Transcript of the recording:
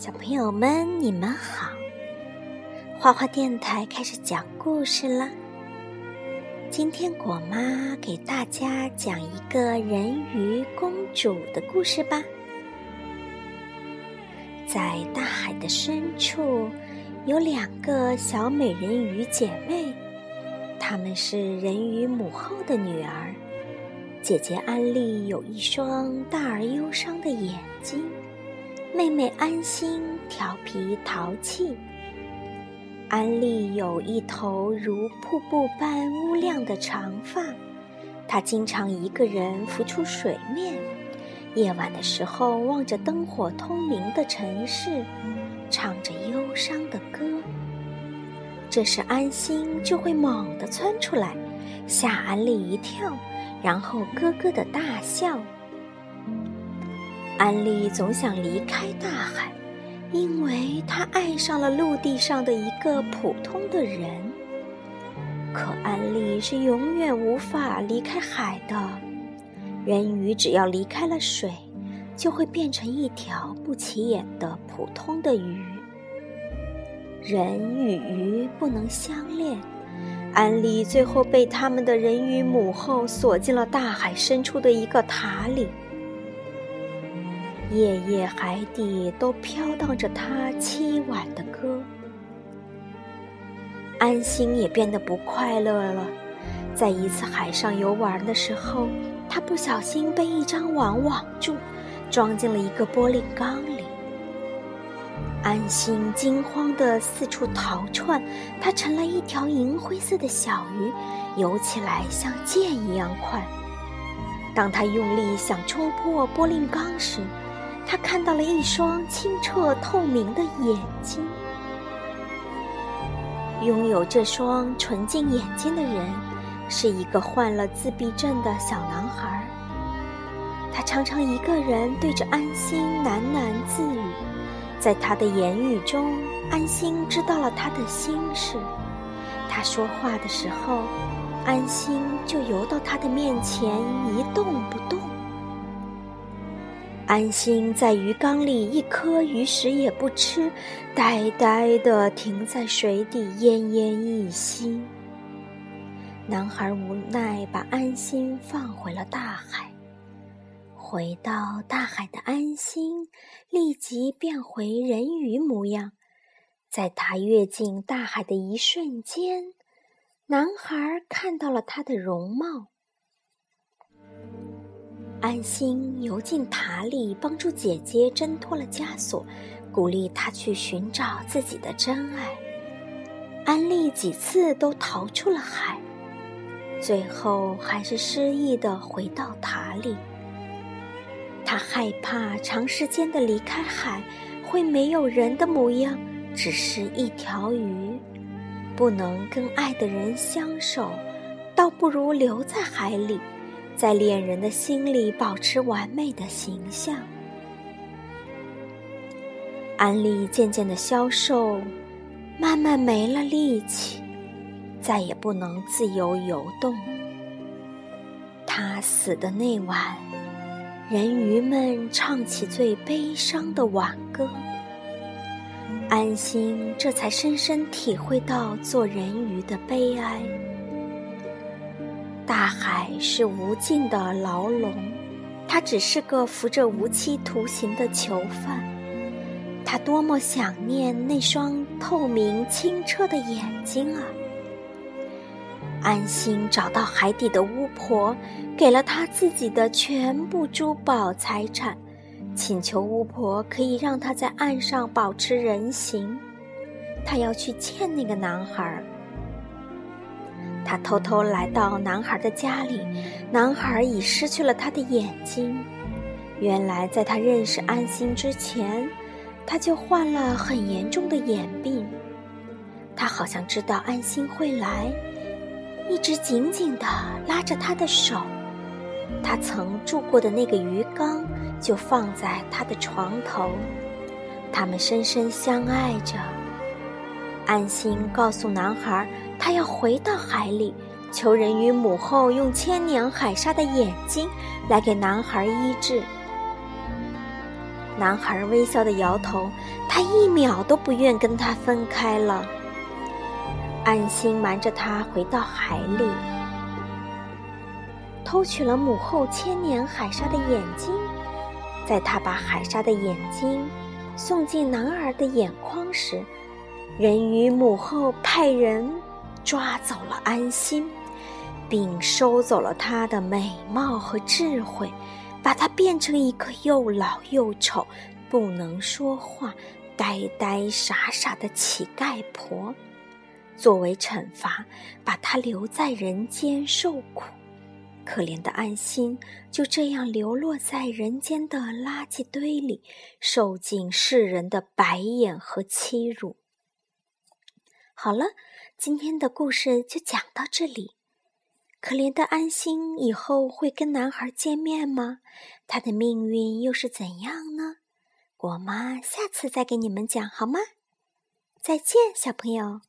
小朋友们，你们好！花花电台开始讲故事了。今天果妈给大家讲一个人鱼公主的故事吧。在大海的深处，有两个小美人鱼姐妹，她们是人鱼母后的女儿。姐姐安利有一双大而忧伤的眼睛。妹妹安心调皮淘气，安利有一头如瀑布般乌亮的长发，她经常一个人浮出水面，夜晚的时候望着灯火通明的城市，唱着忧伤的歌。这时安心就会猛地窜出来，吓安利一跳，然后咯咯的大笑。安利总想离开大海，因为他爱上了陆地上的一个普通的人。可安利是永远无法离开海的。人鱼只要离开了水，就会变成一条不起眼的普通的鱼。人与鱼不能相恋，安利最后被他们的人鱼母后锁进了大海深处的一个塔里。夜夜海底都飘荡着他凄婉的歌，安心也变得不快乐了。在一次海上游玩的时候，他不小心被一张网网住，装进了一个玻璃缸里。安心惊慌地四处逃窜，他成了一条银灰色的小鱼，游起来像箭一样快。当他用力想冲破玻璃缸时，他看到了一双清澈透明的眼睛。拥有这双纯净眼睛的人，是一个患了自闭症的小男孩。他常常一个人对着安心喃喃自语，在他的言语中，安心知道了他的心事。他说话的时候，安心就游到他的面前一动不动。安心在鱼缸里一颗鱼食也不吃，呆呆地停在水底，奄奄一息。男孩无奈把安心放回了大海。回到大海的安心立即变回人鱼模样。在他跃进大海的一瞬间，男孩看到了他的容貌。安心游进塔里，帮助姐姐挣脱了枷锁，鼓励她去寻找自己的真爱。安利几次都逃出了海，最后还是失意的回到塔里。他害怕长时间的离开海会没有人的模样，只是一条鱼，不能跟爱的人相守，倒不如留在海里。在恋人的心里保持完美的形象。安利渐渐的消瘦，慢慢没了力气，再也不能自由游动。他死的那晚，人鱼们唱起最悲伤的挽歌。安心这才深深体会到做人鱼的悲哀。大海是无尽的牢笼，他只是个服着无期徒刑的囚犯。他多么想念那双透明清澈的眼睛啊！安心找到海底的巫婆，给了他自己的全部珠宝财产，请求巫婆可以让他在岸上保持人形。他要去见那个男孩。他偷偷来到男孩的家里，男孩已失去了他的眼睛。原来，在他认识安心之前，他就患了很严重的眼病。他好像知道安心会来，一直紧紧地拉着他的手。他曾住过的那个鱼缸就放在他的床头，他们深深相爱着。安心告诉男孩。他要回到海里，求人鱼母后用千年海沙的眼睛来给男孩医治。男孩微笑的摇头，他一秒都不愿跟他分开了。安心瞒着他回到海里，偷取了母后千年海沙的眼睛。在他把海沙的眼睛送进男儿的眼眶时，人鱼母后派人抓走了安心，并收走了他的美貌和智慧，把他变成一个又老又丑、不能说话、呆呆傻傻的乞丐婆，作为惩罚，把他留在人间受苦。可怜的安心就这样流落在人间的垃圾堆里，受尽世人的白眼和欺辱。好了，今天的故事就讲到这里。可怜的安心以后会跟男孩见面吗？他的命运又是怎样呢？果妈下次再给你们讲好吗？再见，小朋友。